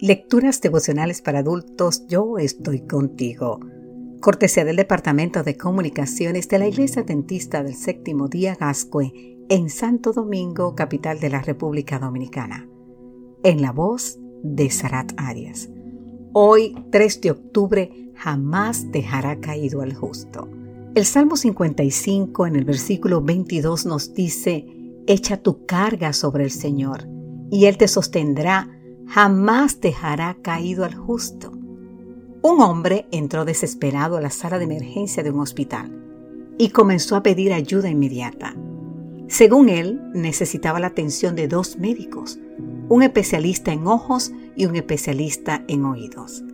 Lecturas devocionales para adultos, yo estoy contigo. Cortesía del Departamento de Comunicaciones de la Iglesia Dentista del Séptimo Día Gascue en Santo Domingo, capital de la República Dominicana. En la voz de Sarat Arias. Hoy, 3 de octubre, jamás dejará caído al justo. El Salmo 55 en el versículo 22 nos dice, Echa tu carga sobre el Señor, y Él te sostendrá jamás dejará caído al justo. Un hombre entró desesperado a la sala de emergencia de un hospital y comenzó a pedir ayuda inmediata. Según él, necesitaba la atención de dos médicos, un especialista en ojos y un especialista en oídos.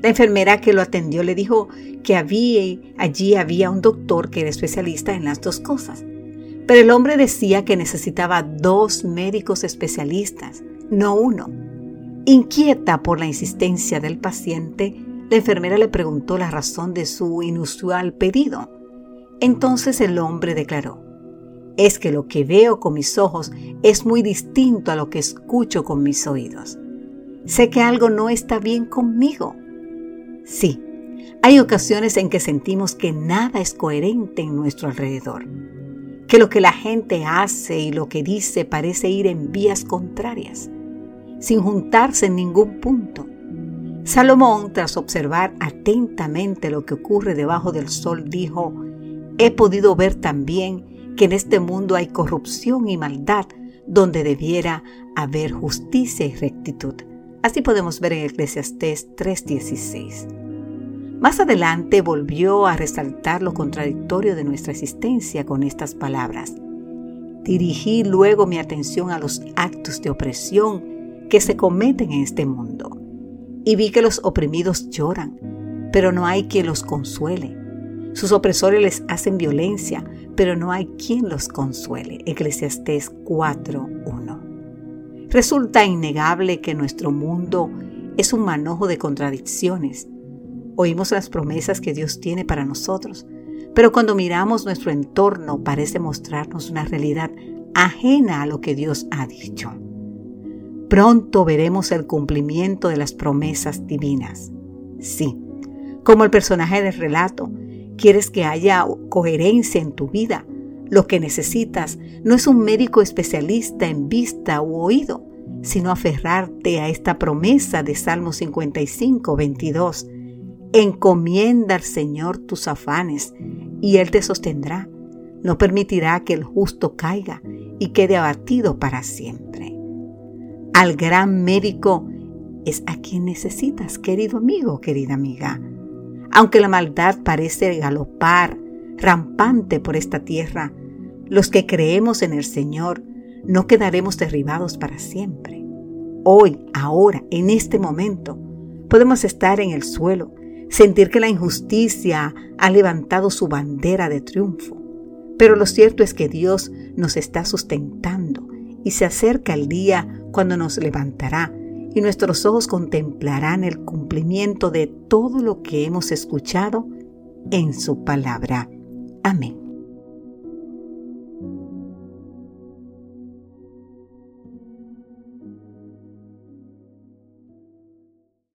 La enfermera que lo atendió le dijo que había, allí había un doctor que era especialista en las dos cosas. Pero el hombre decía que necesitaba dos médicos especialistas, no uno. Inquieta por la insistencia del paciente, la enfermera le preguntó la razón de su inusual pedido. Entonces el hombre declaró, es que lo que veo con mis ojos es muy distinto a lo que escucho con mis oídos. Sé que algo no está bien conmigo. Sí, hay ocasiones en que sentimos que nada es coherente en nuestro alrededor, que lo que la gente hace y lo que dice parece ir en vías contrarias sin juntarse en ningún punto. Salomón, tras observar atentamente lo que ocurre debajo del sol, dijo, he podido ver también que en este mundo hay corrupción y maldad donde debiera haber justicia y rectitud. Así podemos ver en Eclesiastés 3:16. Más adelante volvió a resaltar lo contradictorio de nuestra existencia con estas palabras. Dirigí luego mi atención a los actos de opresión que se cometen en este mundo. Y vi que los oprimidos lloran, pero no hay quien los consuele. Sus opresores les hacen violencia, pero no hay quien los consuele. Eclesiastés 4.1. Resulta innegable que nuestro mundo es un manojo de contradicciones. Oímos las promesas que Dios tiene para nosotros, pero cuando miramos nuestro entorno parece mostrarnos una realidad ajena a lo que Dios ha dicho. Pronto veremos el cumplimiento de las promesas divinas. Sí, como el personaje del relato, quieres que haya coherencia en tu vida. Lo que necesitas no es un médico especialista en vista u oído, sino aferrarte a esta promesa de Salmo 55, 22. Encomienda al Señor tus afanes y Él te sostendrá. No permitirá que el justo caiga y quede abatido para siempre al gran médico es a quien necesitas, querido amigo, querida amiga. Aunque la maldad parece galopar rampante por esta tierra, los que creemos en el Señor no quedaremos derribados para siempre. Hoy, ahora, en este momento, podemos estar en el suelo, sentir que la injusticia ha levantado su bandera de triunfo. Pero lo cierto es que Dios nos está sustentando y se acerca el día cuando nos levantará y nuestros ojos contemplarán el cumplimiento de todo lo que hemos escuchado en su palabra. Amén.